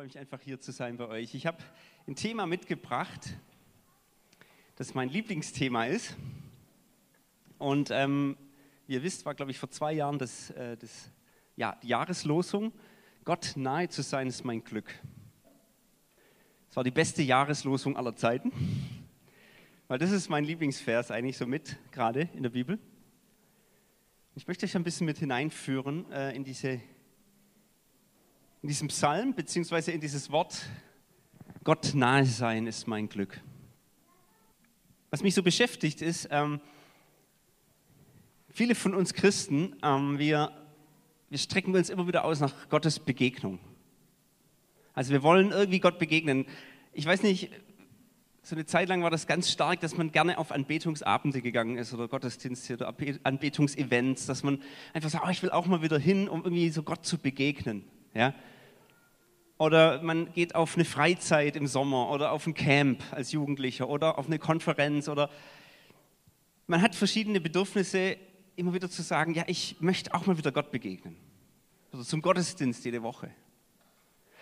freue mich einfach hier zu sein bei euch. Ich habe ein Thema mitgebracht, das mein Lieblingsthema ist. Und ähm, ihr wisst, war, glaube ich, vor zwei Jahren das, äh, das, ja, die Jahreslosung. Gott nahe zu sein ist mein Glück. Das war die beste Jahreslosung aller Zeiten, weil das ist mein Lieblingsvers eigentlich so mit, gerade in der Bibel. Ich möchte euch ein bisschen mit hineinführen äh, in diese in diesem Psalm, beziehungsweise in dieses Wort, Gott nahe sein ist mein Glück. Was mich so beschäftigt ist, ähm, viele von uns Christen, ähm, wir, wir strecken uns immer wieder aus nach Gottes Begegnung. Also wir wollen irgendwie Gott begegnen. Ich weiß nicht, so eine Zeit lang war das ganz stark, dass man gerne auf Anbetungsabende gegangen ist oder Gottesdienste oder Anbetungsevents, dass man einfach sagt, oh, ich will auch mal wieder hin, um irgendwie so Gott zu begegnen. Ja? Oder man geht auf eine Freizeit im Sommer oder auf ein Camp als Jugendlicher oder auf eine Konferenz oder man hat verschiedene Bedürfnisse, immer wieder zu sagen, ja, ich möchte auch mal wieder Gott begegnen. Oder zum Gottesdienst jede Woche.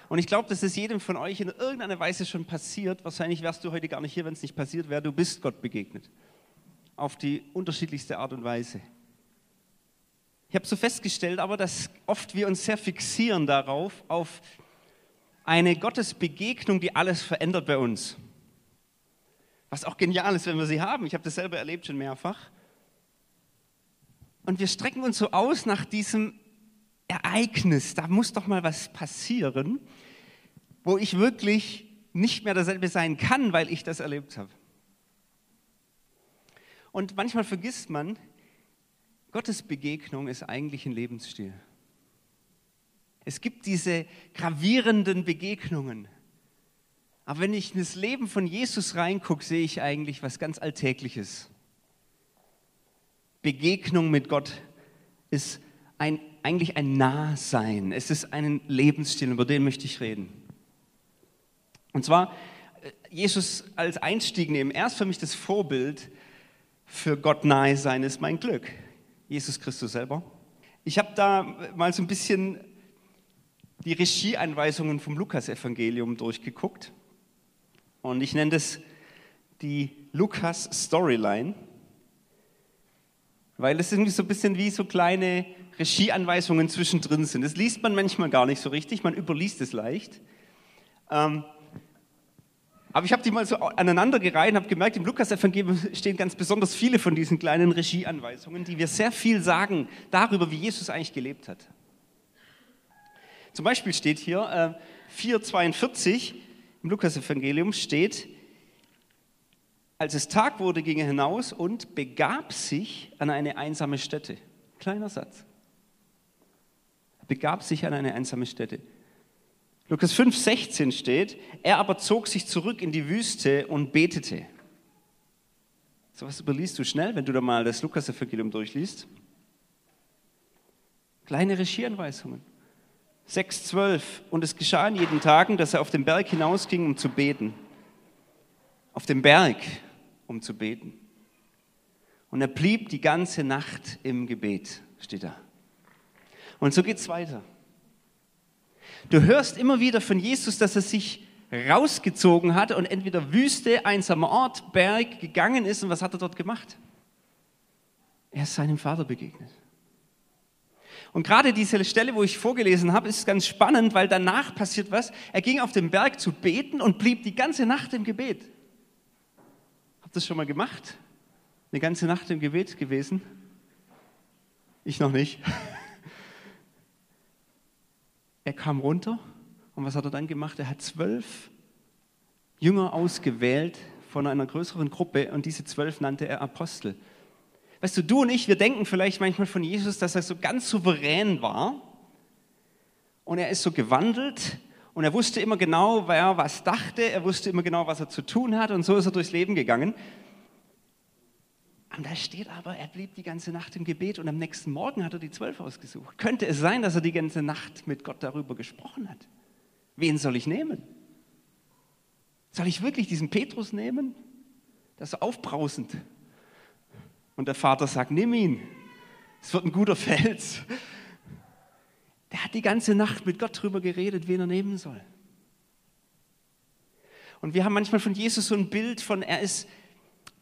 Und ich glaube, dass es jedem von euch in irgendeiner Weise schon passiert. Wahrscheinlich wärst du heute gar nicht hier, wenn es nicht passiert wäre. Du bist Gott begegnet. Auf die unterschiedlichste Art und Weise. Ich habe so festgestellt, aber dass oft wir uns sehr fixieren darauf, auf eine Gottesbegegnung, die alles verändert bei uns. Was auch genial ist, wenn wir sie haben. Ich habe das selber erlebt schon mehrfach. Und wir strecken uns so aus nach diesem Ereignis. Da muss doch mal was passieren, wo ich wirklich nicht mehr derselbe sein kann, weil ich das erlebt habe. Und manchmal vergisst man, Gottes Begegnung ist eigentlich ein Lebensstil. Es gibt diese gravierenden Begegnungen. Aber wenn ich in das Leben von Jesus reingucke, sehe ich eigentlich was ganz Alltägliches. Begegnung mit Gott ist ein, eigentlich ein Nahsein. Es ist ein Lebensstil, über den möchte ich reden. Und zwar, äh, Jesus als Einstieg nehmen. Er ist für mich das Vorbild für Gott nahe sein ist mein Glück. Jesus Christus selber. Ich habe da mal so ein bisschen die Regieanweisungen vom Lukas-Evangelium durchgeguckt. Und ich nenne das die Lukas-Storyline, weil es irgendwie so ein bisschen wie so kleine Regieanweisungen zwischendrin sind. Das liest man manchmal gar nicht so richtig, man überliest es leicht. Ähm, aber ich habe die mal so aneinandergereiht und habe gemerkt, im Lukas-Evangelium stehen ganz besonders viele von diesen kleinen Regieanweisungen, die wir sehr viel sagen darüber, wie Jesus eigentlich gelebt hat. Zum Beispiel steht hier äh, 4,42 im Lukas-Evangelium steht, als es Tag wurde, ging er hinaus und begab sich an eine einsame Stätte. Kleiner Satz. Begab sich an eine einsame Stätte. Lukas 5,16 steht, er aber zog sich zurück in die Wüste und betete. So was überliest du schnell, wenn du da mal das Lukas-Evangelium durchliest. Kleine Regieanweisungen. 6,12 Und es geschah an jeden Tagen, dass er auf den Berg hinausging, um zu beten. Auf dem Berg, um zu beten. Und er blieb die ganze Nacht im Gebet, steht da. Und so geht es weiter. Du hörst immer wieder von Jesus, dass er sich rausgezogen hat und entweder Wüste, einsamer Ort, Berg gegangen ist. Und was hat er dort gemacht? Er ist seinem Vater begegnet. Und gerade diese Stelle, wo ich vorgelesen habe, ist ganz spannend, weil danach passiert was. Er ging auf den Berg zu beten und blieb die ganze Nacht im Gebet. Habt ihr das schon mal gemacht? Eine ganze Nacht im Gebet gewesen? Ich noch nicht. Er kam runter und was hat er dann gemacht? Er hat zwölf Jünger ausgewählt von einer größeren Gruppe und diese zwölf nannte er Apostel. Weißt du, du und ich, wir denken vielleicht manchmal von Jesus, dass er so ganz souverän war und er ist so gewandelt und er wusste immer genau, wer was dachte, er wusste immer genau, was er zu tun hat und so ist er durchs Leben gegangen. Und da steht aber, er blieb die ganze Nacht im Gebet und am nächsten Morgen hat er die zwölf ausgesucht. Könnte es sein, dass er die ganze Nacht mit Gott darüber gesprochen hat? Wen soll ich nehmen? Soll ich wirklich diesen Petrus nehmen? Das ist aufbrausend. Und der Vater sagt, nimm ihn. Es wird ein guter Fels. Der hat die ganze Nacht mit Gott darüber geredet, wen er nehmen soll. Und wir haben manchmal von Jesus so ein Bild von, er ist,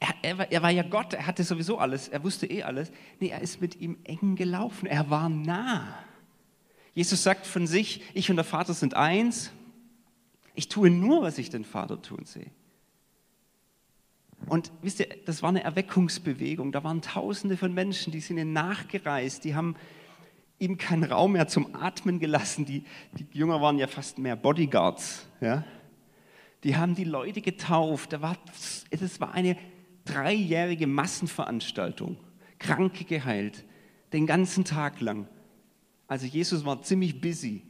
er, er, war, er war ja Gott, er hatte sowieso alles, er wusste eh alles. Nee, er ist mit ihm eng gelaufen, er war nah. Jesus sagt von sich, ich und der Vater sind eins. Ich tue nur, was ich den Vater tun sehe. Und wisst ihr, das war eine Erweckungsbewegung. Da waren Tausende von Menschen, die sind ihm nachgereist, die haben ihm keinen Raum mehr zum Atmen gelassen. Die, die Jünger waren ja fast mehr Bodyguards. Ja? Die haben die Leute getauft. Das war, das war eine dreijährige Massenveranstaltung. Kranke geheilt, den ganzen Tag lang. Also Jesus war ziemlich busy.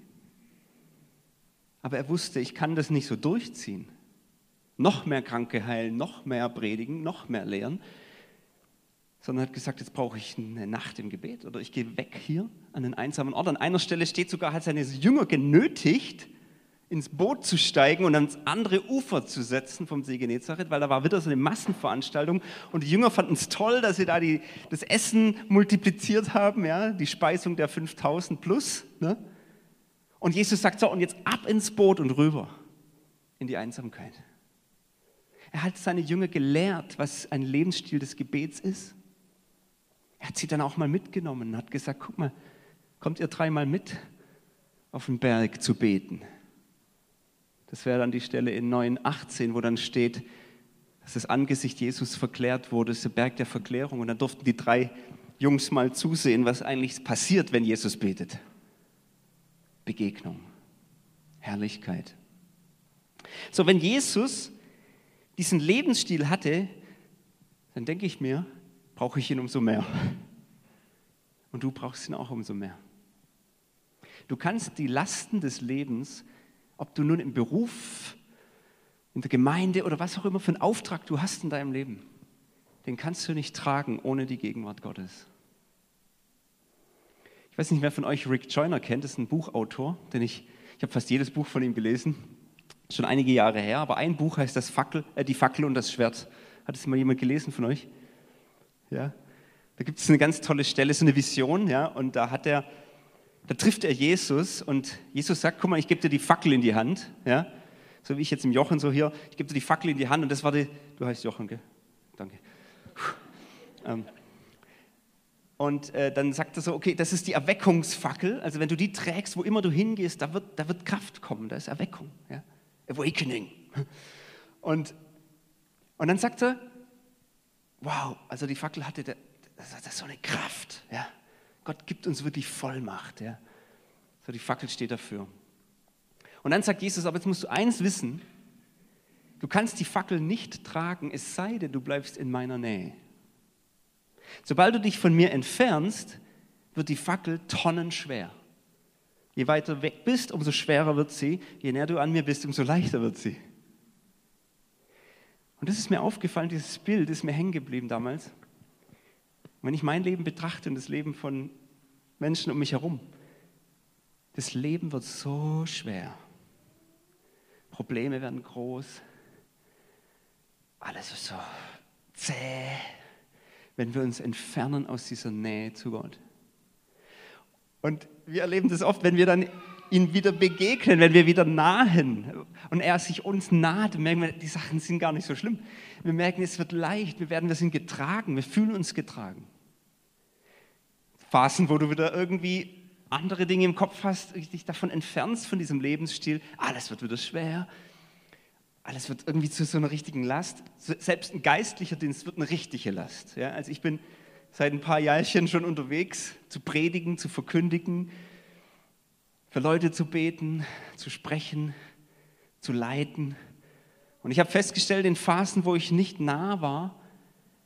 Aber er wusste, ich kann das nicht so durchziehen. Noch mehr Kranke heilen, noch mehr predigen, noch mehr lehren. Sondern hat gesagt, jetzt brauche ich eine Nacht im Gebet oder ich gehe weg hier an einen einsamen Ort. An einer Stelle steht sogar, hat seine Jünger genötigt, ins Boot zu steigen und ans andere Ufer zu setzen vom See Genezareth, weil da war wieder so eine Massenveranstaltung und die Jünger fanden es toll, dass sie da die, das Essen multipliziert haben, ja, die Speisung der 5000 plus. Ne? Und Jesus sagt so, und jetzt ab ins Boot und rüber in die Einsamkeit. Er hat seine Jünger gelehrt, was ein Lebensstil des Gebets ist. Er hat sie dann auch mal mitgenommen und hat gesagt, guck mal, kommt ihr dreimal mit auf den Berg zu beten. Das wäre dann die Stelle in 9,18, wo dann steht, dass das Angesicht Jesus verklärt wurde, das ist der Berg der Verklärung. Und dann durften die drei Jungs mal zusehen, was eigentlich passiert, wenn Jesus betet. Begegnung, Herrlichkeit. So, wenn Jesus diesen Lebensstil hatte, dann denke ich mir, brauche ich ihn umso mehr. Und du brauchst ihn auch umso mehr. Du kannst die Lasten des Lebens ob du nun im Beruf, in der Gemeinde oder was auch immer für einen Auftrag du hast in deinem Leben, den kannst du nicht tragen ohne die Gegenwart Gottes. Ich weiß nicht, wer von euch Rick Joyner kennt, das ist ein Buchautor, den ich, ich habe fast jedes Buch von ihm gelesen, schon einige Jahre her, aber ein Buch heißt das Fackel, äh, Die Fackel und das Schwert. Hat es mal jemand gelesen von euch? Ja? Da gibt es eine ganz tolle Stelle, so eine Vision, ja, und da hat er da trifft er Jesus und Jesus sagt, guck mal, ich gebe dir die Fackel in die Hand, ja, so wie ich jetzt im Jochen so hier, ich gebe dir die Fackel in die Hand und das war die, du heißt Jochen, gell? Danke. Ähm, und äh, dann sagt er so, okay, das ist die Erweckungsfackel, also wenn du die trägst, wo immer du hingehst, da wird, da wird Kraft kommen, da ist Erweckung, ja? Awakening. Und, und dann sagt er, wow, also die Fackel hatte, das ist so eine Kraft, ja. Gott gibt uns wirklich Vollmacht. Ja. So, die Fackel steht dafür. Und dann sagt Jesus, aber jetzt musst du eins wissen, du kannst die Fackel nicht tragen, es sei denn, du bleibst in meiner Nähe. Sobald du dich von mir entfernst, wird die Fackel tonnenschwer. Je weiter weg bist, umso schwerer wird sie. Je näher du an mir bist, umso leichter wird sie. Und das ist mir aufgefallen, dieses Bild ist mir hängen geblieben damals. Und wenn ich mein Leben betrachte und das Leben von Menschen um mich herum, das Leben wird so schwer. Probleme werden groß. Alles ist so zäh, wenn wir uns entfernen aus dieser Nähe zu Gott. Und wir erleben das oft, wenn wir dann ihn wieder begegnen, wenn wir wieder nahen und er sich uns naht, merken wir, die Sachen sind gar nicht so schlimm. Wir merken, es wird leicht, wir werden, wir sind getragen, wir fühlen uns getragen. Phasen, wo du wieder irgendwie andere Dinge im Kopf hast, dich davon entfernst von diesem Lebensstil, alles wird wieder schwer, alles wird irgendwie zu so einer richtigen Last. Selbst ein geistlicher Dienst wird eine richtige Last. Ja? Also ich bin seit ein paar Jahrchen schon unterwegs, zu predigen, zu verkündigen, für Leute zu beten, zu sprechen, zu leiten. Und ich habe festgestellt, in Phasen, wo ich nicht nah war,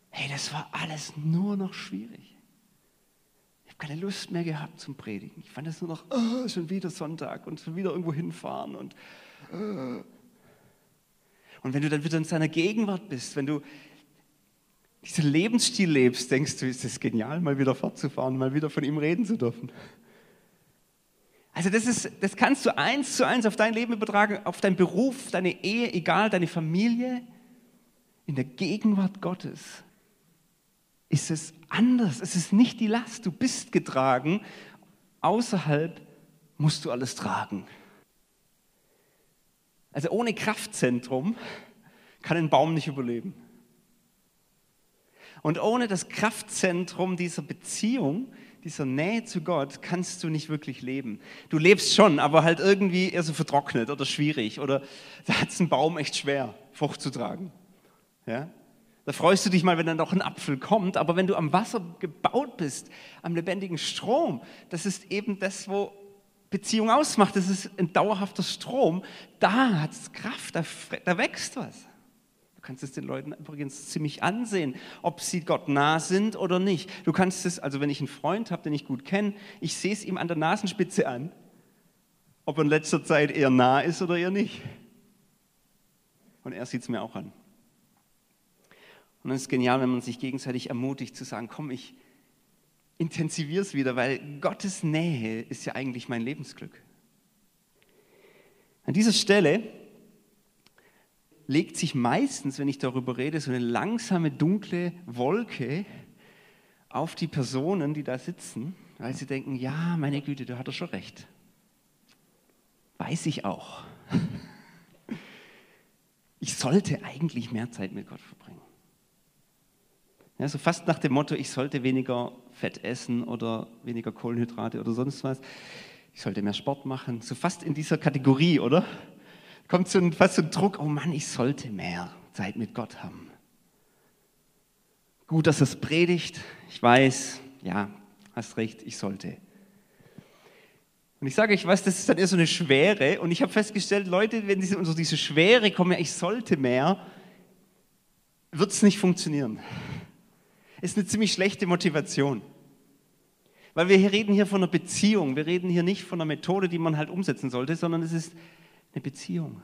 hey, das war alles nur noch schwierig. Ich habe keine Lust mehr gehabt zum Predigen. Ich fand es nur noch, oh, schon wieder Sonntag und schon wieder irgendwo hinfahren. Und, oh. und wenn du dann wieder in seiner Gegenwart bist, wenn du diesen Lebensstil lebst, denkst du, ist es genial, mal wieder fortzufahren, mal wieder von ihm reden zu dürfen. Also das, ist, das kannst du eins zu eins auf dein Leben übertragen, auf deinen Beruf, deine Ehe, egal, deine Familie. In der Gegenwart Gottes ist es anders. Es ist nicht die Last. Du bist getragen. Außerhalb musst du alles tragen. Also ohne Kraftzentrum kann ein Baum nicht überleben. Und ohne das Kraftzentrum dieser Beziehung, dieser Nähe zu Gott, kannst du nicht wirklich leben. Du lebst schon, aber halt irgendwie eher so vertrocknet oder schwierig. Oder da hat es ein Baum echt schwer, Frucht zu tragen. Ja? Da freust du dich mal, wenn dann noch ein Apfel kommt. Aber wenn du am Wasser gebaut bist, am lebendigen Strom, das ist eben das, wo Beziehung ausmacht. Das ist ein dauerhafter Strom. Da hat es Kraft, da, da wächst was. Du kannst es den Leuten übrigens ziemlich ansehen, ob sie Gott nah sind oder nicht. Du kannst es, also wenn ich einen Freund habe, den ich gut kenne, ich sehe es ihm an der Nasenspitze an, ob er in letzter Zeit eher nah ist oder eher nicht. Und er sieht es mir auch an. Und es ist genial, wenn man sich gegenseitig ermutigt zu sagen, komm, ich intensiviere es wieder, weil Gottes Nähe ist ja eigentlich mein Lebensglück. An dieser Stelle legt sich meistens, wenn ich darüber rede, so eine langsame, dunkle Wolke auf die Personen, die da sitzen, weil sie denken, ja, meine Güte, da hat er schon recht. Weiß ich auch. Ich sollte eigentlich mehr Zeit mit Gott verbringen. Ja, so fast nach dem Motto, ich sollte weniger Fett essen oder weniger Kohlenhydrate oder sonst was. Ich sollte mehr Sport machen. So fast in dieser Kategorie, oder? Kommt so ein, fast so ein Druck, oh Mann, ich sollte mehr Zeit mit Gott haben. Gut, dass es predigt. Ich weiß, ja, hast recht, ich sollte. Und ich sage euch was, das ist dann eher so eine Schwere. Und ich habe festgestellt, Leute, wenn sie unter diese Schwere kommen, ja, ich sollte mehr, wird es nicht funktionieren. Ist eine ziemlich schlechte Motivation. Weil wir hier reden hier von einer Beziehung. Wir reden hier nicht von einer Methode, die man halt umsetzen sollte, sondern es ist eine Beziehung.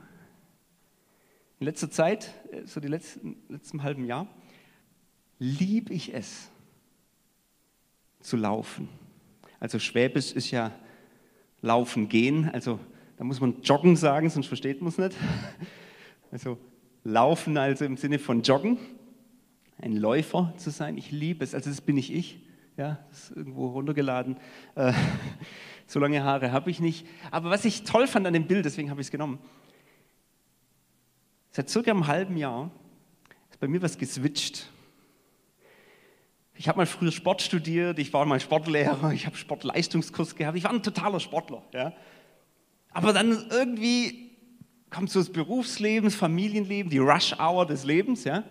In letzter Zeit, äh, so die letzten, letzten halben Jahr, liebe ich es zu laufen. Also Schwäbisch ist ja laufen gehen, also da muss man joggen sagen, sonst versteht man es nicht. Also laufen also im Sinne von joggen, ein Läufer zu sein. Ich liebe es, also das bin ich ich, ja, das ist irgendwo runtergeladen. So lange Haare habe ich nicht. Aber was ich toll fand an dem Bild, deswegen habe ich es genommen, seit circa einem halben Jahr ist bei mir was geswitcht. Ich habe mal früher Sport studiert, ich war mal Sportlehrer, ich habe Sportleistungskurs gehabt, ich war ein totaler Sportler. Ja. Aber dann irgendwie kommt so das Berufsleben, das Familienleben, die Rush-Hour des Lebens. Ja.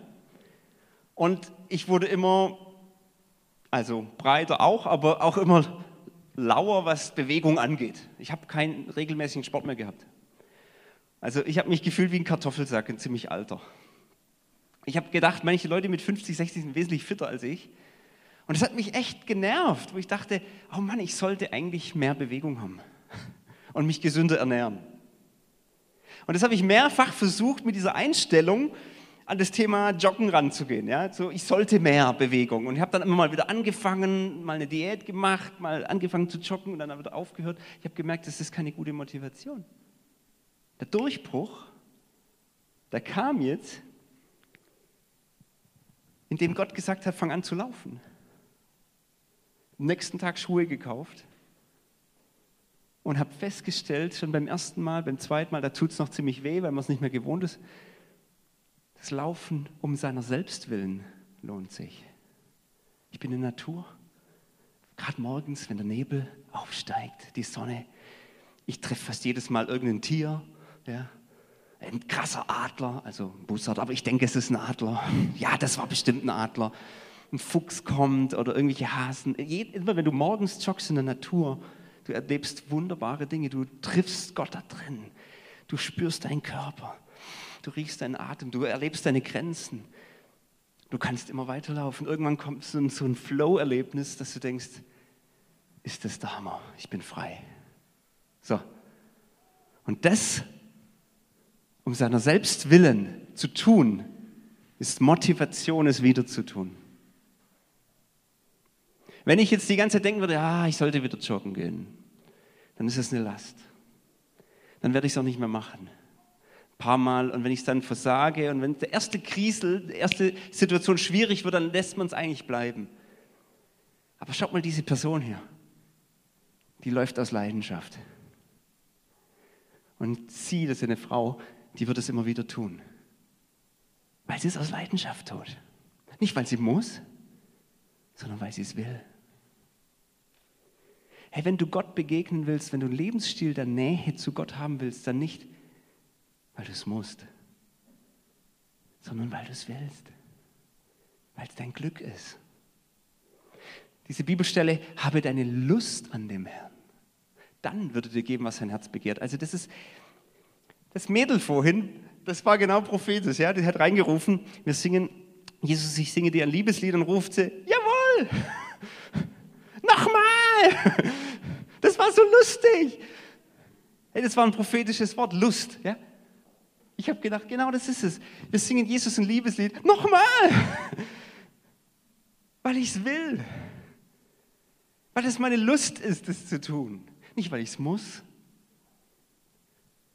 Und ich wurde immer, also breiter auch, aber auch immer lauer, was Bewegung angeht. Ich habe keinen regelmäßigen Sport mehr gehabt. Also ich habe mich gefühlt wie ein Kartoffelsack, ein ziemlich alter. Ich habe gedacht, manche Leute mit 50, 60 sind wesentlich fitter als ich. Und das hat mich echt genervt, wo ich dachte, oh Mann, ich sollte eigentlich mehr Bewegung haben und mich gesünder ernähren. Und das habe ich mehrfach versucht mit dieser Einstellung an das Thema Joggen ranzugehen. Ja? So, ich sollte mehr Bewegung. Und ich habe dann immer mal wieder angefangen, mal eine Diät gemacht, mal angefangen zu joggen und dann wieder aufgehört. Ich habe gemerkt, das ist keine gute Motivation. Der Durchbruch, der kam jetzt, indem Gott gesagt hat, fang an zu laufen. Am nächsten Tag Schuhe gekauft und habe festgestellt, schon beim ersten Mal, beim zweiten Mal, da tut es noch ziemlich weh, weil man es nicht mehr gewohnt ist, das Laufen um seiner selbst willen lohnt sich. Ich bin in der Natur, gerade morgens, wenn der Nebel aufsteigt, die Sonne. Ich treffe fast jedes Mal irgendein Tier, ja, ein krasser Adler, also ein Bussard, aber ich denke, es ist ein Adler. Ja, das war bestimmt ein Adler. Ein Fuchs kommt oder irgendwelche Hasen. Immer wenn du morgens joggst in der Natur, du erlebst wunderbare Dinge, du triffst Gott da drin, du spürst deinen Körper du riechst deinen Atem, du erlebst deine Grenzen. Du kannst immer weiterlaufen. Irgendwann kommt so ein, so ein Flow-Erlebnis, dass du denkst, ist das der Hammer, ich bin frei. So. Und das, um seiner selbst willen zu tun, ist Motivation, es wieder zu tun. Wenn ich jetzt die ganze Zeit denken würde, ah, ich sollte wieder joggen gehen, dann ist es eine Last. Dann werde ich es auch nicht mehr machen paar Mal und wenn ich es dann versage und wenn der erste Krisel, die erste Situation schwierig wird, dann lässt man es eigentlich bleiben. Aber schaut mal diese Person hier. Die läuft aus Leidenschaft. Und sie, das ist eine Frau, die wird es immer wieder tun. Weil sie es aus Leidenschaft tut. Nicht, weil sie muss, sondern weil sie es will. Hey, wenn du Gott begegnen willst, wenn du einen Lebensstil der Nähe zu Gott haben willst, dann nicht, weil du es musst, sondern weil du es willst, weil es dein Glück ist. Diese Bibelstelle, habe deine Lust an dem Herrn. Dann würde dir geben, was dein Herz begehrt. Also das ist das Mädel vorhin, das war genau prophetisch. Ja? Die hat reingerufen, wir singen, Jesus, ich singe dir ein Liebeslied und ruft sie, jawohl, nochmal. Das war so lustig. Hey, das war ein prophetisches Wort, Lust. Ja? Ich habe gedacht, genau das ist es. Wir singen Jesus ein Liebeslied. Nochmal! Weil ich es will. Weil es meine Lust ist, das zu tun. Nicht, weil ich es muss.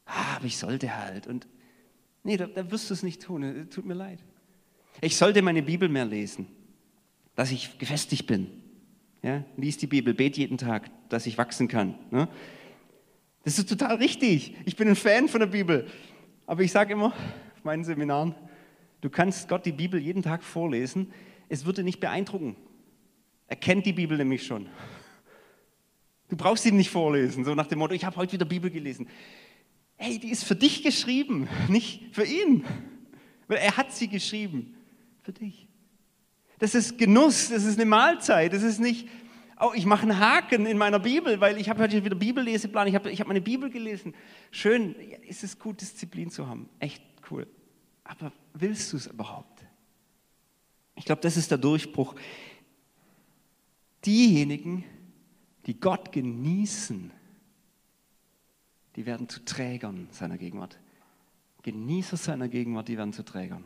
Ah, aber ich sollte halt. Und nee, da, da wirst du es nicht tun. Tut mir leid. Ich sollte meine Bibel mehr lesen, dass ich gefestigt bin. Ja, lies die Bibel, bet jeden Tag, dass ich wachsen kann. Ne? Das ist total richtig. Ich bin ein Fan von der Bibel. Aber ich sage immer auf meinen Seminaren, du kannst Gott die Bibel jeden Tag vorlesen. Es würde nicht beeindrucken. Er kennt die Bibel nämlich schon. Du brauchst sie nicht vorlesen, so nach dem Motto, ich habe heute wieder Bibel gelesen. Hey, die ist für dich geschrieben, nicht für ihn. Weil er hat sie geschrieben. Für dich. Das ist Genuss, das ist eine Mahlzeit, das ist nicht, oh, ich mache einen Haken in meiner Bibel, weil ich habe heute wieder Bibelleseplan, ich habe ich hab meine Bibel gelesen. Schön, ist es gut, Disziplin zu haben, echt cool. Aber willst du es überhaupt? Ich glaube, das ist der Durchbruch. Diejenigen, die Gott genießen, die werden zu Trägern seiner Gegenwart. Genießer seiner Gegenwart, die werden zu Trägern.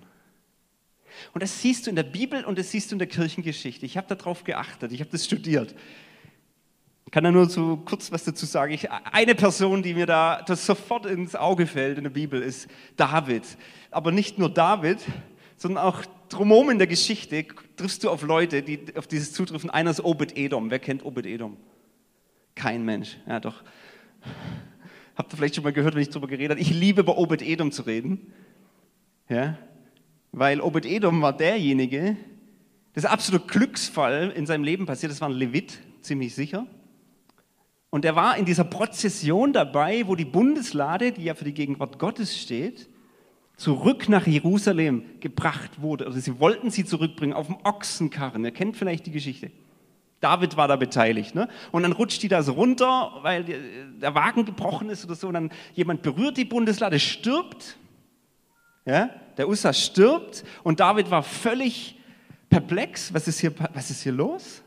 Und das siehst du in der Bibel und das siehst du in der Kirchengeschichte. Ich habe darauf geachtet, ich habe das studiert. Ich kann da nur so kurz was dazu sagen. Ich, eine Person, die mir da das sofort ins Auge fällt in der Bibel, ist David. Aber nicht nur David, sondern auch drumherum in der Geschichte triffst du auf Leute, die auf dieses zutreffen. Einer ist Obed-Edom. Wer kennt Obed-Edom? Kein Mensch. Ja, doch. Habt ihr vielleicht schon mal gehört, wenn ich darüber geredet habe? Ich liebe über Obed-Edom zu reden. Ja, weil Obed-Edom war derjenige, das ist absolut Glücksfall in seinem Leben passiert, das war ein Levit, ziemlich sicher. Und er war in dieser Prozession dabei, wo die Bundeslade, die ja für die Gegenwart Gottes steht, zurück nach Jerusalem gebracht wurde. Also sie wollten sie zurückbringen auf dem Ochsenkarren. Ihr kennt vielleicht die Geschichte. David war da beteiligt. Ne? Und dann rutscht die da so runter, weil der Wagen gebrochen ist oder so. Und dann jemand berührt die Bundeslade, stirbt. Ja? Der Ussa stirbt und David war völlig perplex. Was ist hier, was ist hier los?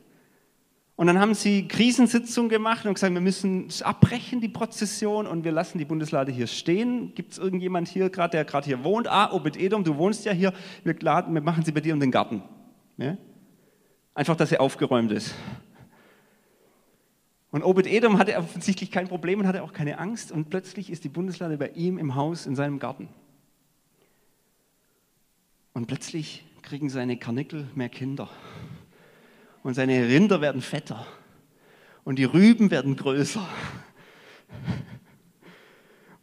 Und dann haben sie Krisensitzung gemacht und gesagt, wir müssen abbrechen, die Prozession, und wir lassen die Bundeslade hier stehen. Gibt es irgendjemand hier gerade, der gerade hier wohnt? Ah, Obed-Edom, du wohnst ja hier. Wir, laden, wir machen sie bei dir um den Garten. Ja? Einfach, dass sie aufgeräumt ist. Und Obed-Edom hatte offensichtlich kein Problem und hatte auch keine Angst. Und plötzlich ist die Bundeslade bei ihm im Haus, in seinem Garten. Und plötzlich kriegen seine Karnickel mehr Kinder. Und seine Rinder werden fetter. Und die Rüben werden größer.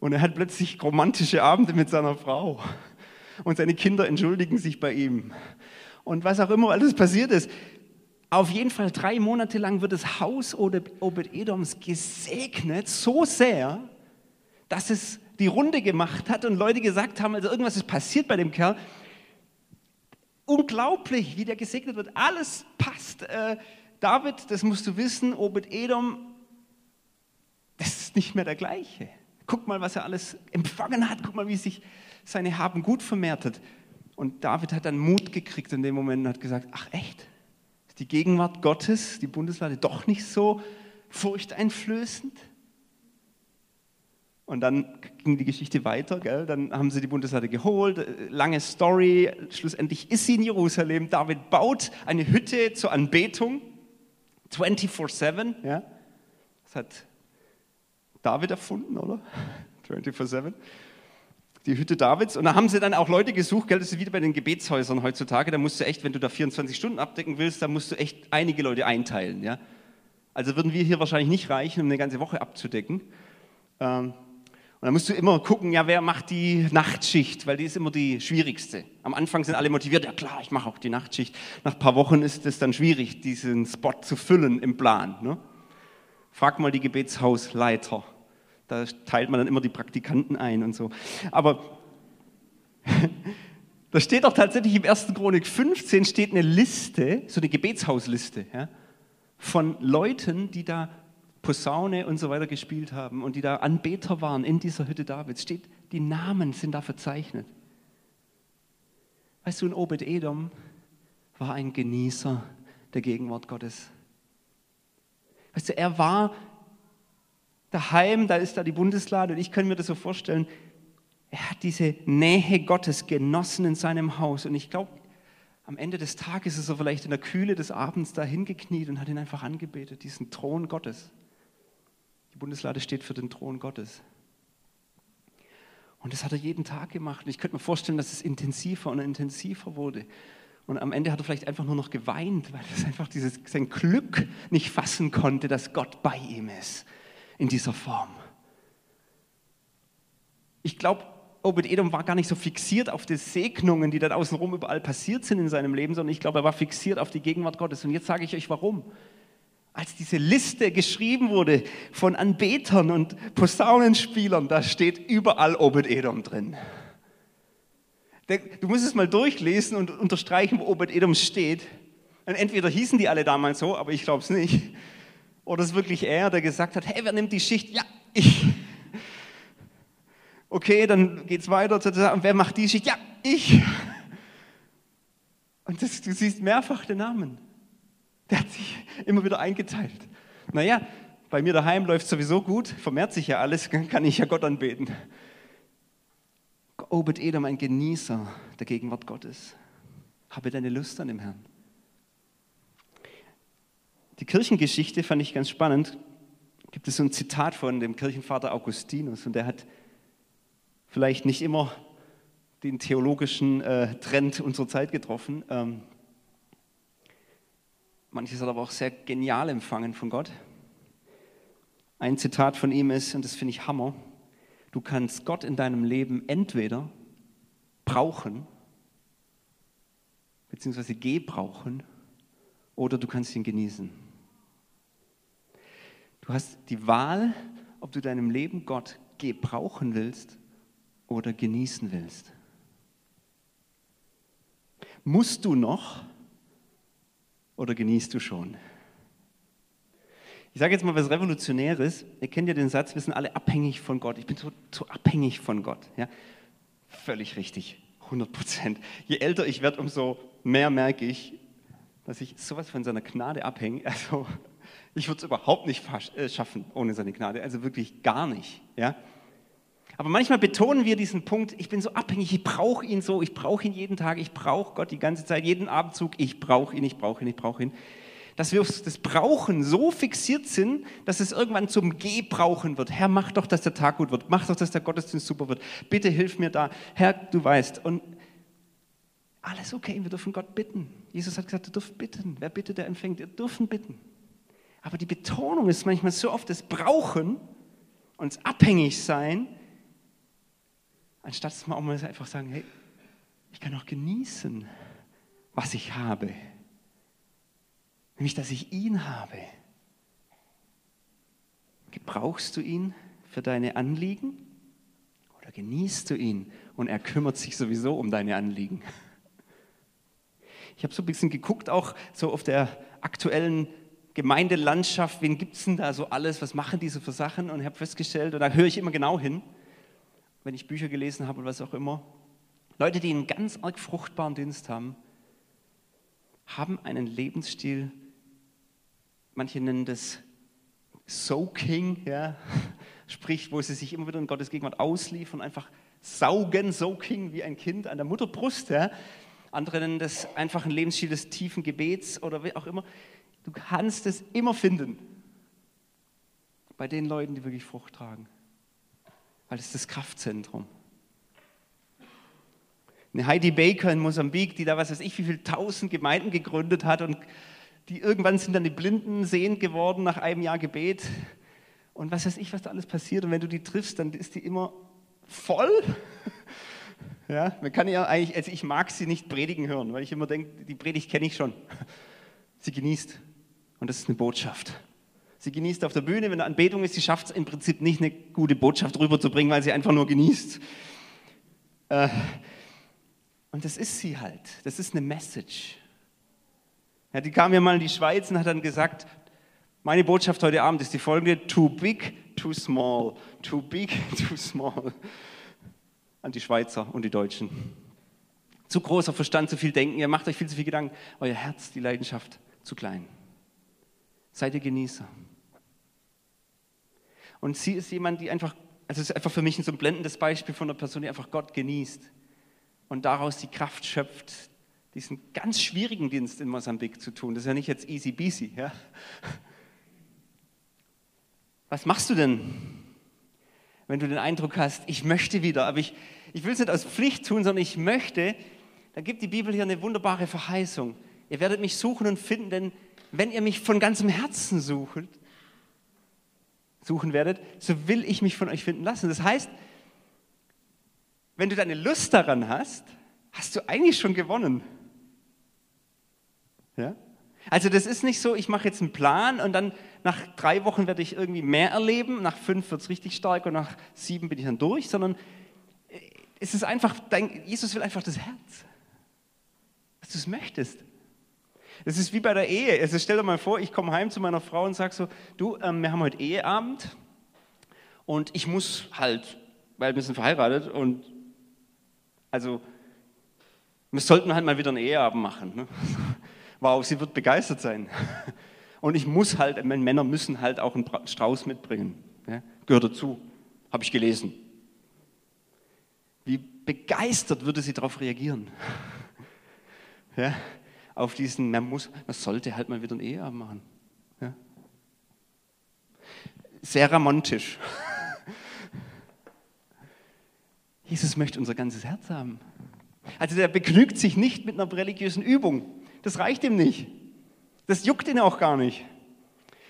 Und er hat plötzlich romantische Abende mit seiner Frau. Und seine Kinder entschuldigen sich bei ihm. Und was auch immer alles passiert ist. Auf jeden Fall drei Monate lang wird das Haus Obed-Edoms gesegnet, so sehr, dass es die Runde gemacht hat und Leute gesagt haben, also irgendwas ist passiert bei dem Kerl unglaublich, wie der gesegnet wird. Alles passt. Äh, David, das musst du wissen, Obed-Edom, das ist nicht mehr der gleiche. Guck mal, was er alles empfangen hat. Guck mal, wie sich seine Haben gut vermehrt hat. Und David hat dann Mut gekriegt in dem Moment und hat gesagt, ach echt, ist die Gegenwart Gottes, die Bundeslade, doch nicht so furchteinflößend? Und dann ging die Geschichte weiter, gell? dann haben sie die Bundeslade geholt, äh, lange Story, schlussendlich ist sie in Jerusalem. David baut eine Hütte zur Anbetung, 24-7, ja? das hat David erfunden, oder? 24-7. Die Hütte Davids. Und da haben sie dann auch Leute gesucht, gell? das ist wieder bei den Gebetshäusern heutzutage, da musst du echt, wenn du da 24 Stunden abdecken willst, da musst du echt einige Leute einteilen. Ja? Also würden wir hier wahrscheinlich nicht reichen, um eine ganze Woche abzudecken. Ähm, Und dann musst du immer gucken, ja, wer macht die Nachtschicht, weil die ist immer die schwierigste. Am Anfang sind alle motiviert, ja klar, ich mache auch die Nachtschicht. Nach ein paar Wochen ist es dann schwierig, diesen Spot zu füllen im Plan. Ne? Frag mal die Gebetshausleiter. Da teilt man dann immer die Praktikanten ein und so. Aber da steht doch tatsächlich im 1. Chronik 15 steht eine Liste, so eine Gebetshausliste, ja, von Leuten, die da Posaune und so weiter gespielt haben und die da Anbeter waren in dieser Hütte Davids. Steht, die Namen sind da verzeichnet. Weißt du, ein Obed-Edom war ein Genießer der Gegenwart Gottes. Weißt du, er war daheim, da ist da die Bundeslade und ich kann mir das so vorstellen, er hat diese Nähe Gottes genossen in seinem Haus und ich glaube, am Ende des Tages ist er vielleicht in der Kühle des Abends da hingekniet und hat ihn einfach angebetet, diesen Thron Gottes. Bundeslade steht für den Thron Gottes. Und das hat er jeden Tag gemacht. Und ich könnte mir vorstellen, dass es intensiver und intensiver wurde. Und am Ende hat er vielleicht einfach nur noch geweint, weil er einfach dieses, sein Glück nicht fassen konnte, dass Gott bei ihm ist in dieser Form. Ich glaube, Obed-Edom war gar nicht so fixiert auf die Segnungen, die dann außenrum überall passiert sind in seinem Leben, sondern ich glaube, er war fixiert auf die Gegenwart Gottes. Und jetzt sage ich euch warum. Als diese Liste geschrieben wurde von Anbetern und Posaunenspielern, da steht überall Obed-Edom drin. Du musst es mal durchlesen und unterstreichen, wo Obed-Edom steht. Und entweder hießen die alle damals so, aber ich glaube es nicht. Oder es ist wirklich er, der gesagt hat, hey, wer nimmt die Schicht? Ja, ich. Okay, dann geht es weiter. Und wer macht die Schicht? Ja, ich. Und das, du siehst mehrfach den Namen. Der hat sich immer wieder eingeteilt. Naja, bei mir daheim läuft es sowieso gut, vermehrt sich ja alles, kann ich ja Gott anbeten. Obed Edom, ein Genießer der Gegenwart Gottes. Habe deine Lust an dem Herrn. Die Kirchengeschichte fand ich ganz spannend. Gibt es so ein Zitat von dem Kirchenvater Augustinus und der hat vielleicht nicht immer den theologischen äh, Trend unserer Zeit getroffen. Ähm, manches hat aber auch sehr genial empfangen von Gott. Ein Zitat von ihm ist, und das finde ich Hammer, du kannst Gott in deinem Leben entweder brauchen, beziehungsweise gebrauchen, oder du kannst ihn genießen. Du hast die Wahl, ob du deinem Leben Gott gebrauchen willst oder genießen willst. Musst du noch oder genießt du schon? Ich sage jetzt mal was Revolutionäres. Ihr kennt ja den Satz, wir sind alle abhängig von Gott. Ich bin so, so abhängig von Gott. Ja? Völlig richtig, 100 Prozent. Je älter ich werde, umso mehr merke ich, dass ich sowas von seiner Gnade abhänge. Also ich würde es überhaupt nicht äh, schaffen ohne seine Gnade, also wirklich gar nicht. Ja? Aber manchmal betonen wir diesen Punkt, ich bin so abhängig, ich brauche ihn so, ich brauche ihn jeden Tag, ich brauche Gott die ganze Zeit, jeden Abendzug, ich brauche ihn, ich brauche ihn, ich brauche ihn. Dass wir auf das Brauchen so fixiert sind, dass es irgendwann zum Gebrauchen wird. Herr, mach doch, dass der Tag gut wird. Mach doch, dass der Gottesdienst super wird. Bitte hilf mir da. Herr, du weißt. Und alles okay, wir dürfen Gott bitten. Jesus hat gesagt, ihr dürft bitten. Wer bittet, der empfängt. Ihr dürfen bitten. Aber die Betonung ist manchmal so oft das Brauchen und das Abhängigsein, anstatt dass wir auch mal einfach sagen, hey, ich kann auch genießen, was ich habe. Nämlich, dass ich ihn habe. Gebrauchst du ihn für deine Anliegen oder genießt du ihn und er kümmert sich sowieso um deine Anliegen? Ich habe so ein bisschen geguckt, auch so auf der aktuellen Gemeindelandschaft, wen gibt es denn da so alles, was machen diese für Sachen? Und ich habe festgestellt, und da höre ich immer genau hin, wenn ich Bücher gelesen habe oder was auch immer, Leute, die einen ganz arg fruchtbaren Dienst haben, haben einen Lebensstil, manche nennen das Soaking, ja, sprich, wo sie sich immer wieder in Gottes Gegenwart ausliefern, einfach saugen, Soaking wie ein Kind an der Mutterbrust. Ja. Andere nennen das einfach ein Lebensstil des tiefen Gebets oder wie auch immer. Du kannst es immer finden bei den Leuten, die wirklich Frucht tragen. Weil es das Kraftzentrum. Eine Heidi Baker in Mosambik, die da was weiß ich, wie viele tausend Gemeinden gegründet hat und die irgendwann sind dann die Blinden sehend geworden nach einem Jahr Gebet und was weiß ich, was da alles passiert. Und wenn du die triffst, dann ist die immer voll. Ja, man kann ja eigentlich, also ich mag sie nicht predigen hören, weil ich immer denke, die Predigt kenne ich schon. Sie genießt. Und das ist eine Botschaft. Sie genießt auf der Bühne, wenn eine Anbetung ist, sie schafft es im Prinzip nicht, eine gute Botschaft rüberzubringen, weil sie einfach nur genießt. Äh, und das ist sie halt. Das ist eine Message. Ja, die kam ja mal in die Schweiz und hat dann gesagt, meine Botschaft heute Abend ist die folgende, too big, too small, too big, too small. An die Schweizer und die Deutschen. Zu großer Verstand, zu viel Denken, ihr macht euch viel zu viel Gedanken. Euer Herz, die Leidenschaft, zu klein. Seid ihr Genießer. Und sie ist jemand, die einfach, also es ist einfach für mich ein so ein blendendes Beispiel von einer Person, die einfach Gott genießt und daraus die Kraft schöpft, diesen ganz schwierigen Dienst in Mosambik zu tun. Das ist ja nicht jetzt easy peasy. Ja? Was machst du denn, wenn du den Eindruck hast, ich möchte wieder, aber ich, ich will es nicht aus Pflicht tun, sondern ich möchte, da gibt die Bibel hier eine wunderbare Verheißung. Ihr werdet mich suchen und finden, denn wenn ihr mich von ganzem Herzen sucht, suchen werdet, so will ich mich von euch finden lassen. Das heißt, wenn du deine Lust daran hast, hast du eigentlich schon gewonnen. Ja? Also das ist nicht so, ich mache jetzt einen Plan und dann nach drei Wochen werde ich irgendwie mehr erleben, nach fünf wird es richtig stark und nach sieben bin ich dann durch, sondern äh, es ist einfach, dein, Jesus will einfach das Herz, dass du es möchtest. Es ist wie bei der Ehe. Also stell dir mal vor, ich komme heim zu meiner Frau und sage so, du, ähm, wir haben heute Eheabend und ich muss halt, weil wir sind verheiratet und also wir sollten halt mal wieder einen Eheabend machen. Ne? Wow, sie wird begeistert sein. Und ich muss halt, Männer müssen halt auch einen Strauß mitbringen. Ja? Gehört dazu, habe ich gelesen. Wie begeistert würde sie darauf reagieren? Ja? Auf diesen, man, muss, man sollte halt mal wieder einen Eheabend machen. Ja? Sehr romantisch. Jesus möchte unser ganzes Herz haben. Also der begnügt sich nicht mit einer religiösen Übung. Das reicht ihm nicht. Das juckt ihn auch gar nicht.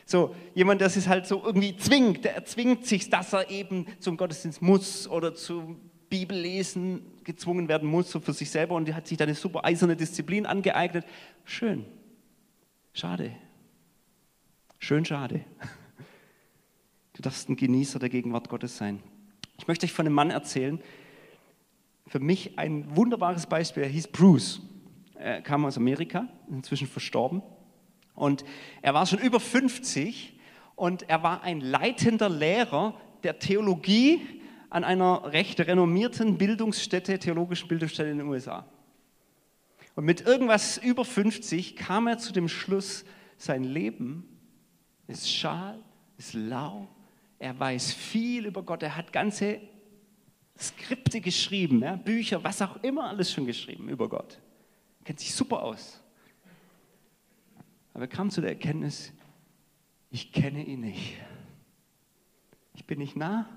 So, jemand, der sich halt so irgendwie zwingt, der erzwingt sich, dass er eben zum Gottesdienst muss oder zum Bibellesen gezwungen werden muss, so für sich selber und der hat sich da eine super eiserne Disziplin angeeignet. Schön. Schade. Schön schade. Du darfst ein Genießer der Gegenwart Gottes sein. Ich möchte euch von einem Mann erzählen, für mich ein wunderbares Beispiel. Er hieß Bruce. Er kam aus Amerika, inzwischen verstorben. Und er war schon über 50 und er war ein leitender Lehrer der Theologie an einer recht renommierten Bildungsstätte, theologischen Bildungsstätte in den USA. Und mit irgendwas über 50 kam er zu dem Schluss, sein Leben ist schal, ist lau, er weiß viel über Gott, er hat ganze Skripte geschrieben, ja, Bücher, was auch immer alles schon geschrieben über Gott. Kennt sich super aus. Aber er kam zu der Erkenntnis, ich kenne ihn nicht. Ich bin nicht nah.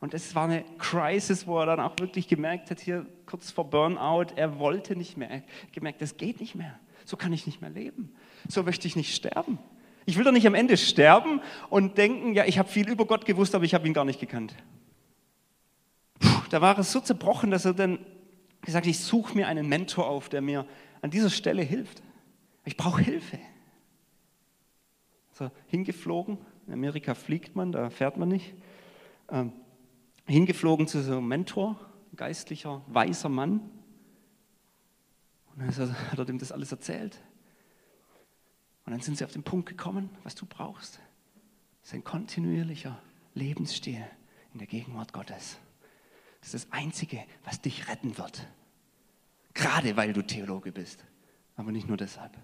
Und es war eine Crisis, wo er dann auch wirklich gemerkt hat, hier kurz vor Burnout, er wollte nicht mehr. Er gemerkt, das geht nicht mehr. So kann ich nicht mehr leben. So möchte ich nicht sterben. Ich will doch nicht am Ende sterben und denken, ja, ich habe viel über Gott gewusst, aber ich habe ihn gar nicht gekannt. Puh, da war es so zerbrochen, dass er dann gesagt hat, ich suche mir einen Mentor auf, der mir an dieser Stelle hilft. Ich brauche Hilfe. So, hingeflogen, in Amerika fliegt man, da fährt man nicht. Ähm, hingeflogen zu so einem Mentor, geistlicher, weiser Mann. Und dann hat er dem das alles erzählt. Und dann sind sie auf den Punkt gekommen, was du brauchst. Das ist ein kontinuierlicher Lebensstil in der Gegenwart Gottes. Das ist das Einzige, was dich retten wird. Gerade weil du Theologe bist, aber nicht nur deshalb.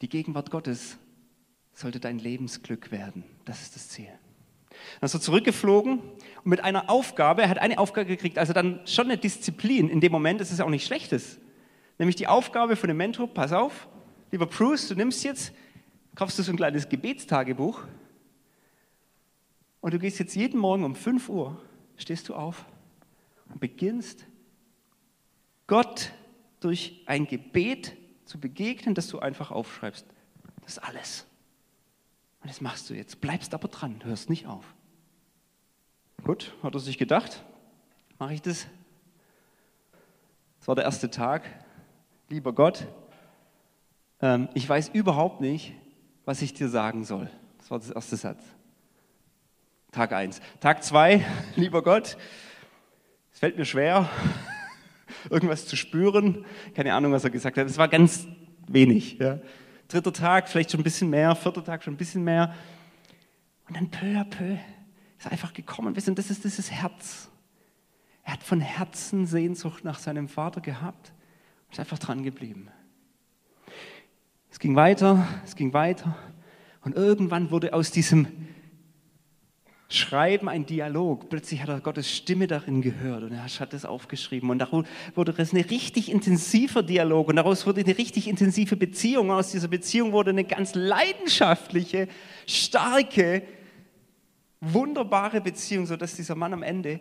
Die Gegenwart Gottes sollte dein Lebensglück werden. Das ist das Ziel. Dann ist er zurückgeflogen und mit einer Aufgabe, er hat eine Aufgabe gekriegt, also dann schon eine Disziplin in dem Moment, das ist ja auch nicht Schlechtes. Nämlich die Aufgabe von dem Mentor, pass auf, lieber Bruce, du nimmst jetzt, kaufst du so ein kleines Gebetstagebuch und du gehst jetzt jeden Morgen um 5 Uhr, stehst du auf und beginnst Gott durch ein Gebet zu begegnen, das du einfach aufschreibst. Das ist alles. Und das machst du jetzt. Bleibst aber dran, hörst nicht auf. Gut, hat er sich gedacht, mache ich das? Das war der erste Tag. Lieber Gott, ähm, ich weiß überhaupt nicht, was ich dir sagen soll. Das war das erste Satz. Tag 1. Tag 2, lieber Gott, es fällt mir schwer, irgendwas zu spüren. Keine Ahnung, was er gesagt hat. Es war ganz wenig. Ja. Dritter Tag, vielleicht schon ein bisschen mehr. Vierter Tag schon ein bisschen mehr. Und dann peu à peu ist er einfach gekommen. Wissen, das ist dieses Herz. Er hat von Herzen Sehnsucht nach seinem Vater gehabt und ist einfach dran geblieben. Es ging weiter, es ging weiter. Und irgendwann wurde aus diesem Schreiben ein Dialog. Plötzlich hat er Gottes Stimme darin gehört und er hat das aufgeschrieben. Und daraus wurde es ein richtig intensiver Dialog und daraus wurde eine richtig intensive Beziehung. Und aus dieser Beziehung wurde eine ganz leidenschaftliche, starke, wunderbare Beziehung, sodass dieser Mann am Ende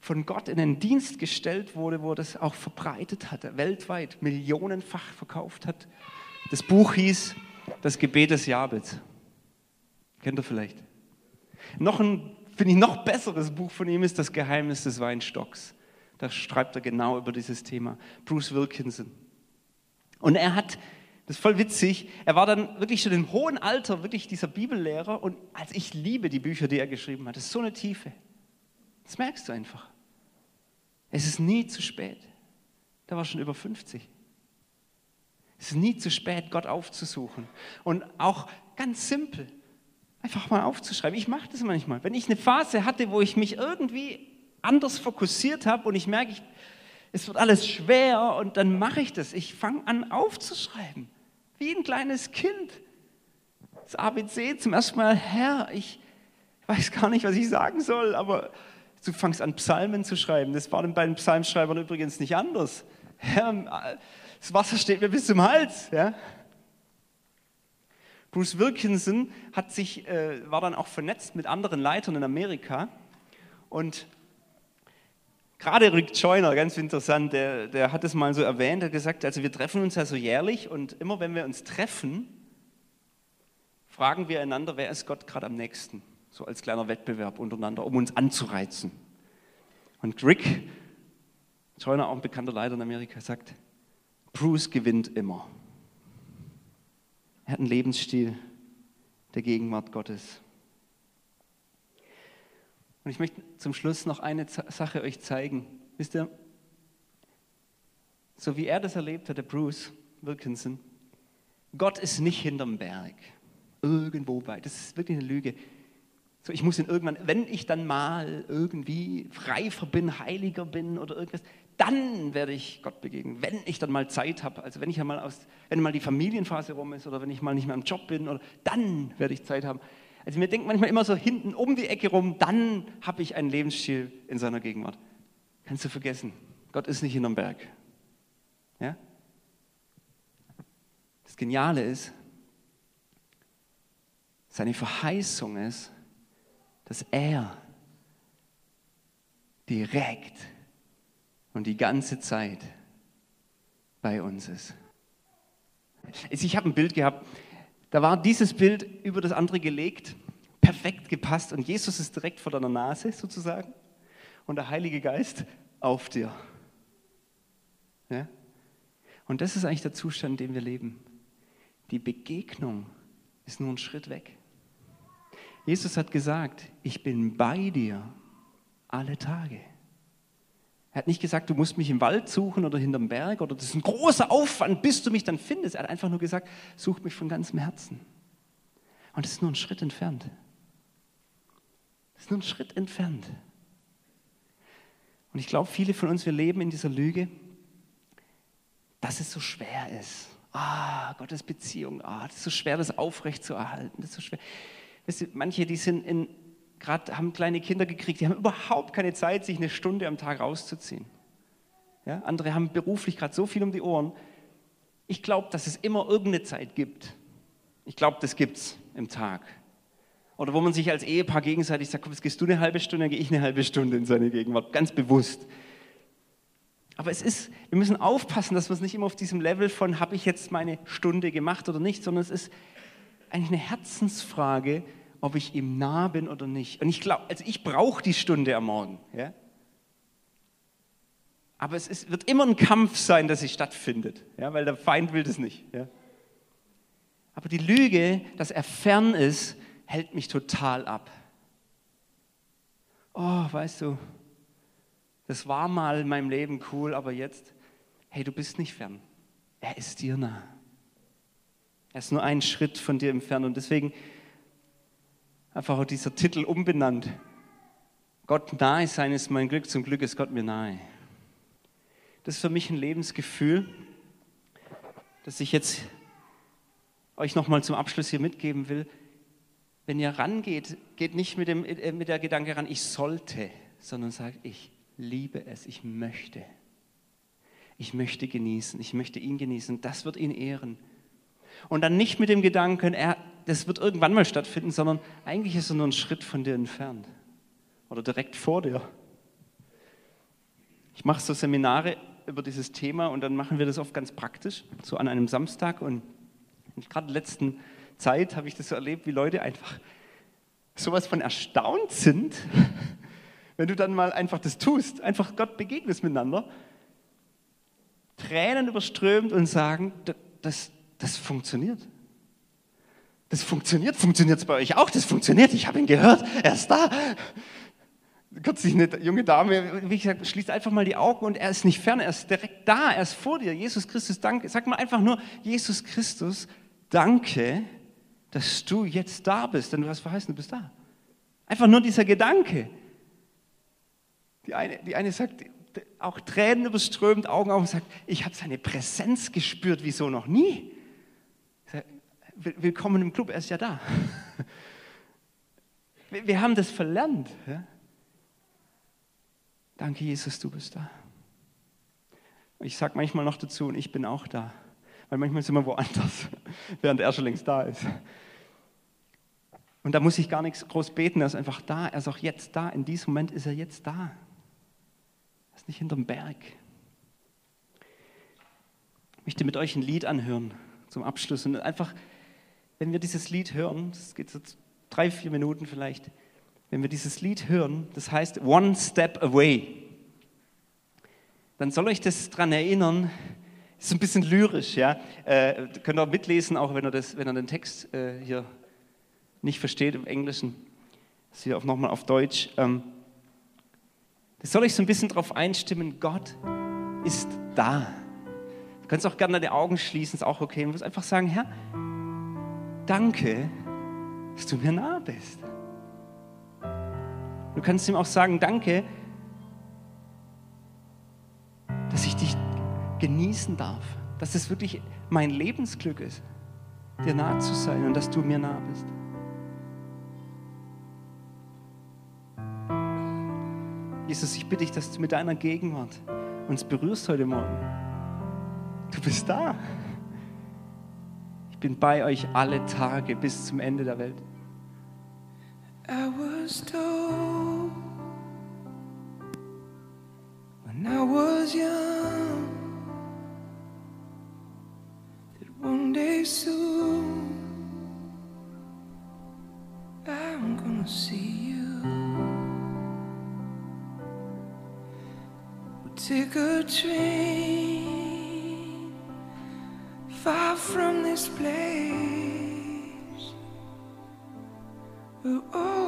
von Gott in den Dienst gestellt wurde, wo er das auch verbreitet hatte, weltweit, millionenfach verkauft hat. Das Buch hieß Das Gebet des Jabez. Kennt ihr vielleicht? Noch ein, finde ich, noch besseres Buch von ihm ist Das Geheimnis des Weinstocks. Da schreibt er genau über dieses Thema. Bruce Wilkinson. Und er hat, das ist voll witzig, er war dann wirklich schon im hohen Alter wirklich dieser Bibellehrer und als ich liebe die Bücher, die er geschrieben hat, das ist so eine Tiefe. Das merkst du einfach. Es ist nie zu spät. Da war schon über 50. Es ist nie zu spät, Gott aufzusuchen. Und auch ganz simpel, Einfach mal aufzuschreiben. Ich mache das manchmal. Wenn ich eine Phase hatte, wo ich mich irgendwie anders fokussiert habe und ich merke, ich, es wird alles schwer und dann mache ich das. Ich fange an aufzuschreiben. Wie ein kleines Kind. Das ABC zum ersten Mal, Herr, ich weiß gar nicht, was ich sagen soll, aber du fangst an, Psalmen zu schreiben. Das war bei den Psalmschreibern übrigens nicht anders. Herr, das Wasser steht mir bis zum Hals. Ja? Bruce Wilkinson hat sich, äh, war dann auch vernetzt mit anderen Leitern in Amerika und gerade Rick Joyner, ganz interessant, der, der hat es mal so erwähnt, er hat gesagt, also wir treffen uns ja so jährlich und immer wenn wir uns treffen, fragen wir einander, wer ist Gott gerade am nächsten, so als kleiner Wettbewerb untereinander, um uns anzureizen. Und Rick Joyner, auch ein bekannter Leiter in Amerika, sagt, Bruce gewinnt immer. Er hat einen Lebensstil der Gegenwart Gottes. Und ich möchte zum Schluss noch eine Sache euch zeigen. Wisst ihr, so wie er das erlebt hat, der Bruce Wilkinson, Gott ist nicht hinterm Berg, irgendwo weit. Das ist wirklich eine Lüge. So, ich muss ihn irgendwann, wenn ich dann mal irgendwie reifer bin, heiliger bin oder irgendwas, dann werde ich Gott begegnen, wenn ich dann mal Zeit habe, also wenn ich mal aus, wenn mal die Familienphase rum ist oder wenn ich mal nicht mehr im Job bin, oder dann werde ich Zeit haben. Also mir denkt manchmal immer so hinten um die Ecke rum, dann habe ich einen Lebensstil in seiner Gegenwart. Kannst du vergessen, Gott ist nicht hinterm Berg. Ja? Das Geniale ist, seine Verheißung ist, dass er direkt und die ganze Zeit bei uns ist. Ich habe ein Bild gehabt, da war dieses Bild über das andere gelegt, perfekt gepasst und Jesus ist direkt vor deiner Nase sozusagen und der Heilige Geist auf dir. Ja? Und das ist eigentlich der Zustand, in dem wir leben. Die Begegnung ist nur ein Schritt weg. Jesus hat gesagt, ich bin bei dir alle Tage. Er hat nicht gesagt, du musst mich im Wald suchen oder hinterm Berg oder das ist ein großer Aufwand, bis du mich dann findest. Er hat einfach nur gesagt, such mich von ganzem Herzen. Und das ist nur ein Schritt entfernt. Das ist nur ein Schritt entfernt. Und ich glaube, viele von uns, wir leben in dieser Lüge, dass es so schwer ist. Ah, Gottes Beziehung, ah, das ist so schwer, das aufrecht zu erhalten. Das ist so schwer. Weißt du, manche, die sind in gerade haben kleine Kinder gekriegt, die haben überhaupt keine Zeit, sich eine Stunde am Tag rauszuziehen. Ja, andere haben beruflich gerade so viel um die Ohren. Ich glaube, dass es immer irgendeine Zeit gibt. Ich glaube, das gibt es im Tag. Oder wo man sich als Ehepaar gegenseitig sagt, komm, jetzt gehst du eine halbe Stunde, dann gehe ich eine halbe Stunde in seine Gegenwart, ganz bewusst. Aber es ist, wir müssen aufpassen, dass wir es nicht immer auf diesem Level von, habe ich jetzt meine Stunde gemacht oder nicht, sondern es ist, eigentlich eine Herzensfrage, ob ich ihm nah bin oder nicht. Und ich glaube, also ich brauche die Stunde am Morgen. Ja? Aber es ist, wird immer ein Kampf sein, dass sie stattfindet, ja? weil der Feind will das nicht. Ja? Aber die Lüge, dass er fern ist, hält mich total ab. Oh, weißt du, das war mal in meinem Leben cool, aber jetzt, hey, du bist nicht fern. Er ist dir nah. Er ist nur einen Schritt von dir entfernt und deswegen einfach auch dieser Titel umbenannt. Gott nahe sein ist mein Glück, zum Glück ist Gott mir nahe. Das ist für mich ein Lebensgefühl, das ich jetzt euch nochmal zum Abschluss hier mitgeben will. Wenn ihr rangeht, geht nicht mit, dem, äh, mit der Gedanke ran, ich sollte, sondern sagt, ich liebe es, ich möchte. Ich möchte genießen, ich möchte ihn genießen, das wird ihn ehren. Und dann nicht mit dem Gedanken, er, das wird irgendwann mal stattfinden, sondern eigentlich ist er nur ein Schritt von dir entfernt oder direkt vor dir. Ich mache so Seminare über dieses Thema und dann machen wir das oft ganz praktisch, so an einem Samstag. Und gerade in der letzten Zeit habe ich das so erlebt, wie Leute einfach sowas von erstaunt sind, wenn du dann mal einfach das tust, einfach Gott begegnest miteinander, Tränen überströmt und sagen, das, das funktioniert. Das funktioniert. Funktioniert es bei euch auch? Das funktioniert. Ich habe ihn gehört. Er ist da. Kürzlich eine junge Dame, wie gesagt, schließt einfach mal die Augen und er ist nicht fern, er ist direkt da, er ist vor dir. Jesus Christus, danke. Sag mal einfach nur, Jesus Christus, danke, dass du jetzt da bist, denn du hast verheißen, du bist da. Einfach nur dieser Gedanke. Die eine, die eine sagt, auch Tränen überströmt, Augen auf und sagt, ich habe seine Präsenz gespürt, wie so noch nie. Willkommen im Club, er ist ja da. Wir haben das verlernt. Ja? Danke, Jesus, du bist da. Ich sage manchmal noch dazu, und ich bin auch da. Weil manchmal sind wir woanders, während er schon längst da ist. Und da muss ich gar nichts groß beten, er ist einfach da. Er ist auch jetzt da. In diesem Moment ist er jetzt da. Er ist nicht hinterm Berg. Ich möchte mit euch ein Lied anhören zum Abschluss und einfach wenn wir dieses Lied hören, das geht so drei, vier Minuten vielleicht, wenn wir dieses Lied hören, das heißt One Step Away, dann soll euch das daran erinnern, ist ein bisschen lyrisch, ja. Äh, könnt ihr auch mitlesen, auch wenn ihr, das, wenn ihr den Text äh, hier nicht versteht im Englischen. Das hier auch nochmal auf Deutsch. Ähm, das soll euch so ein bisschen darauf einstimmen, Gott ist da. Du kannst auch gerne deine Augen schließen, ist auch okay. Du musst einfach sagen, Herr, danke, dass du mir nah bist. Du kannst ihm auch sagen, danke, dass ich dich genießen darf, dass es wirklich mein Lebensglück ist, dir nah zu sein und dass du mir nah bist. Jesus, ich bitte dich, dass du mit deiner Gegenwart uns berührst heute Morgen. Du bist da bin bei euch alle Tage bis zum Ende der Welt. I was told when I was young that one day soon I'm gonna see you. We'll take a train far from this place. All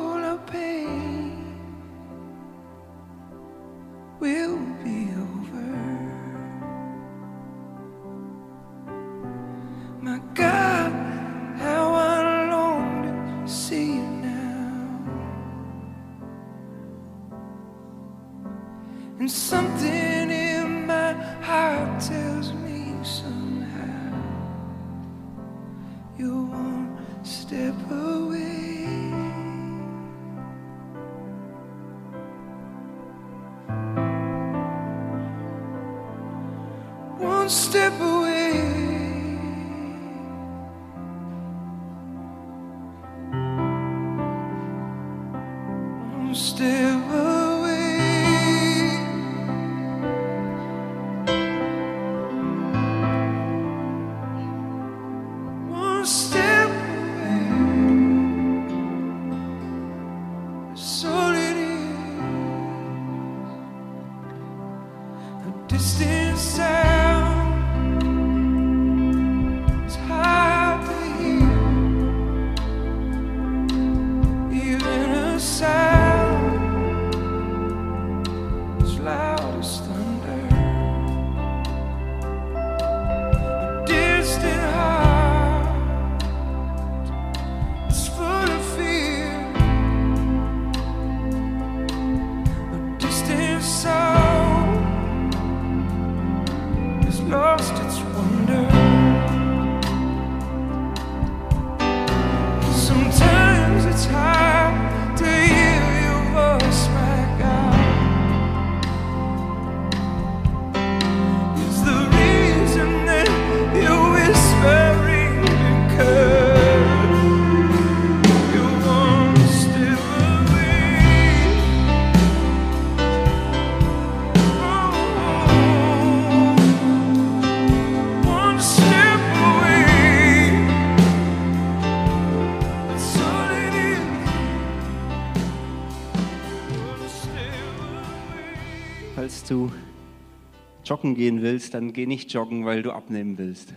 joggen gehen willst, dann geh nicht joggen, weil du abnehmen willst,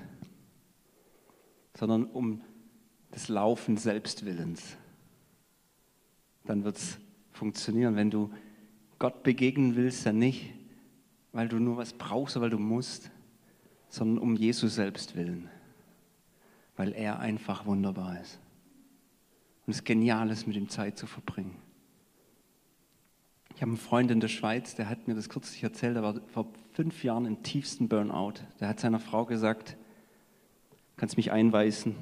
sondern um des Laufen selbstwillens. Dann wird es funktionieren. Wenn du Gott begegnen willst, dann nicht, weil du nur was brauchst weil du musst, sondern um Jesus selbst willen, weil er einfach wunderbar ist. Und es genial ist, mit ihm Zeit zu verbringen. Ich habe einen Freund in der Schweiz, der hat mir das kürzlich erzählt, der war vor fünf Jahren im tiefsten Burnout. Der hat seiner Frau gesagt, kannst mich einweisen,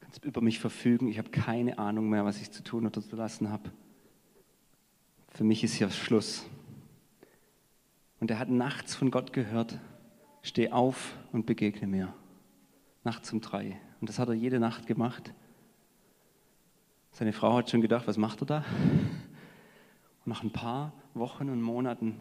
kannst über mich verfügen, ich habe keine Ahnung mehr, was ich zu tun oder zu lassen habe. Für mich ist hier Schluss. Und er hat nachts von Gott gehört, steh auf und begegne mir. Nachts um drei. Und das hat er jede Nacht gemacht. Seine Frau hat schon gedacht, was macht er da? Nach ein paar Wochen und Monaten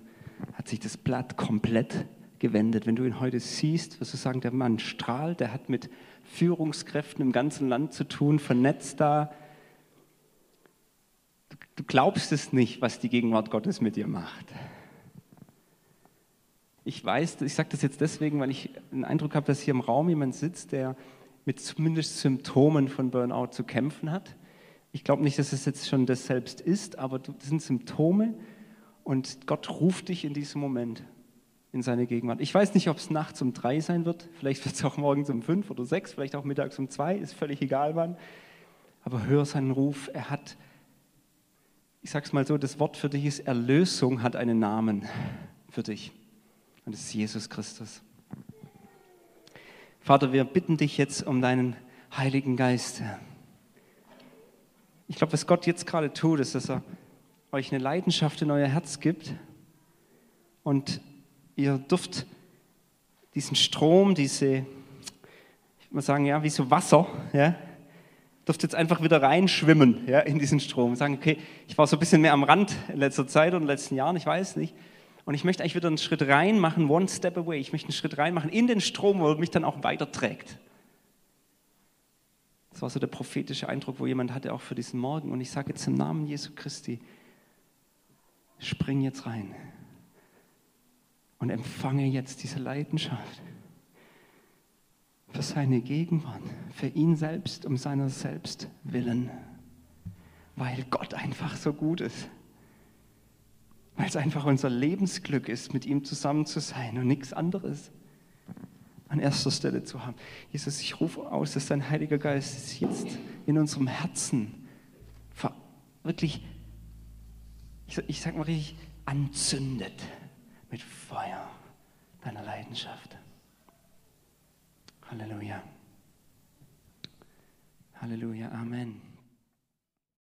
hat sich das Blatt komplett gewendet. Wenn du ihn heute siehst, wirst du sagen, der Mann strahlt, der hat mit Führungskräften im ganzen Land zu tun, vernetzt da. Du glaubst es nicht, was die Gegenwart Gottes mit dir macht. Ich weiß, ich sage das jetzt deswegen, weil ich den Eindruck habe, dass hier im Raum jemand sitzt, der mit zumindest Symptomen von Burnout zu kämpfen hat. Ich glaube nicht, dass es jetzt schon das selbst ist, aber das sind Symptome und Gott ruft dich in diesem Moment in seine Gegenwart. Ich weiß nicht, ob es nachts um drei sein wird, vielleicht wird es auch morgens um fünf oder sechs, vielleicht auch mittags um zwei, ist völlig egal wann. Aber hör seinen Ruf, er hat, ich sag's mal so, das Wort für dich ist Erlösung, hat einen Namen für dich. Und das ist Jesus Christus. Vater, wir bitten dich jetzt um deinen Heiligen Geist. Ich glaube, was Gott jetzt gerade tut, ist, dass er euch eine Leidenschaft in euer Herz gibt und ihr dürft diesen Strom, diese, ich würde sagen, ja, wie so Wasser, ja, dürft jetzt einfach wieder reinschwimmen ja, in diesen Strom. Und sagen, okay, ich war so ein bisschen mehr am Rand in letzter Zeit und in den letzten Jahren, ich weiß nicht. Und ich möchte eigentlich wieder einen Schritt rein machen, one step away. Ich möchte einen Schritt rein machen in den Strom, wo er mich dann auch weiterträgt. Das war so der prophetische Eindruck, wo jemand hatte, auch für diesen Morgen. Und ich sage jetzt im Namen Jesu Christi, spring jetzt rein und empfange jetzt diese Leidenschaft für seine Gegenwart, für ihn selbst, um seiner selbst willen, weil Gott einfach so gut ist, weil es einfach unser Lebensglück ist, mit ihm zusammen zu sein und nichts anderes an erster Stelle zu haben. Jesus, ich rufe aus, dass dein Heiliger Geist jetzt in unserem Herzen wirklich, ich, ich sag mal richtig, anzündet mit Feuer deiner Leidenschaft. Halleluja. Halleluja. Amen.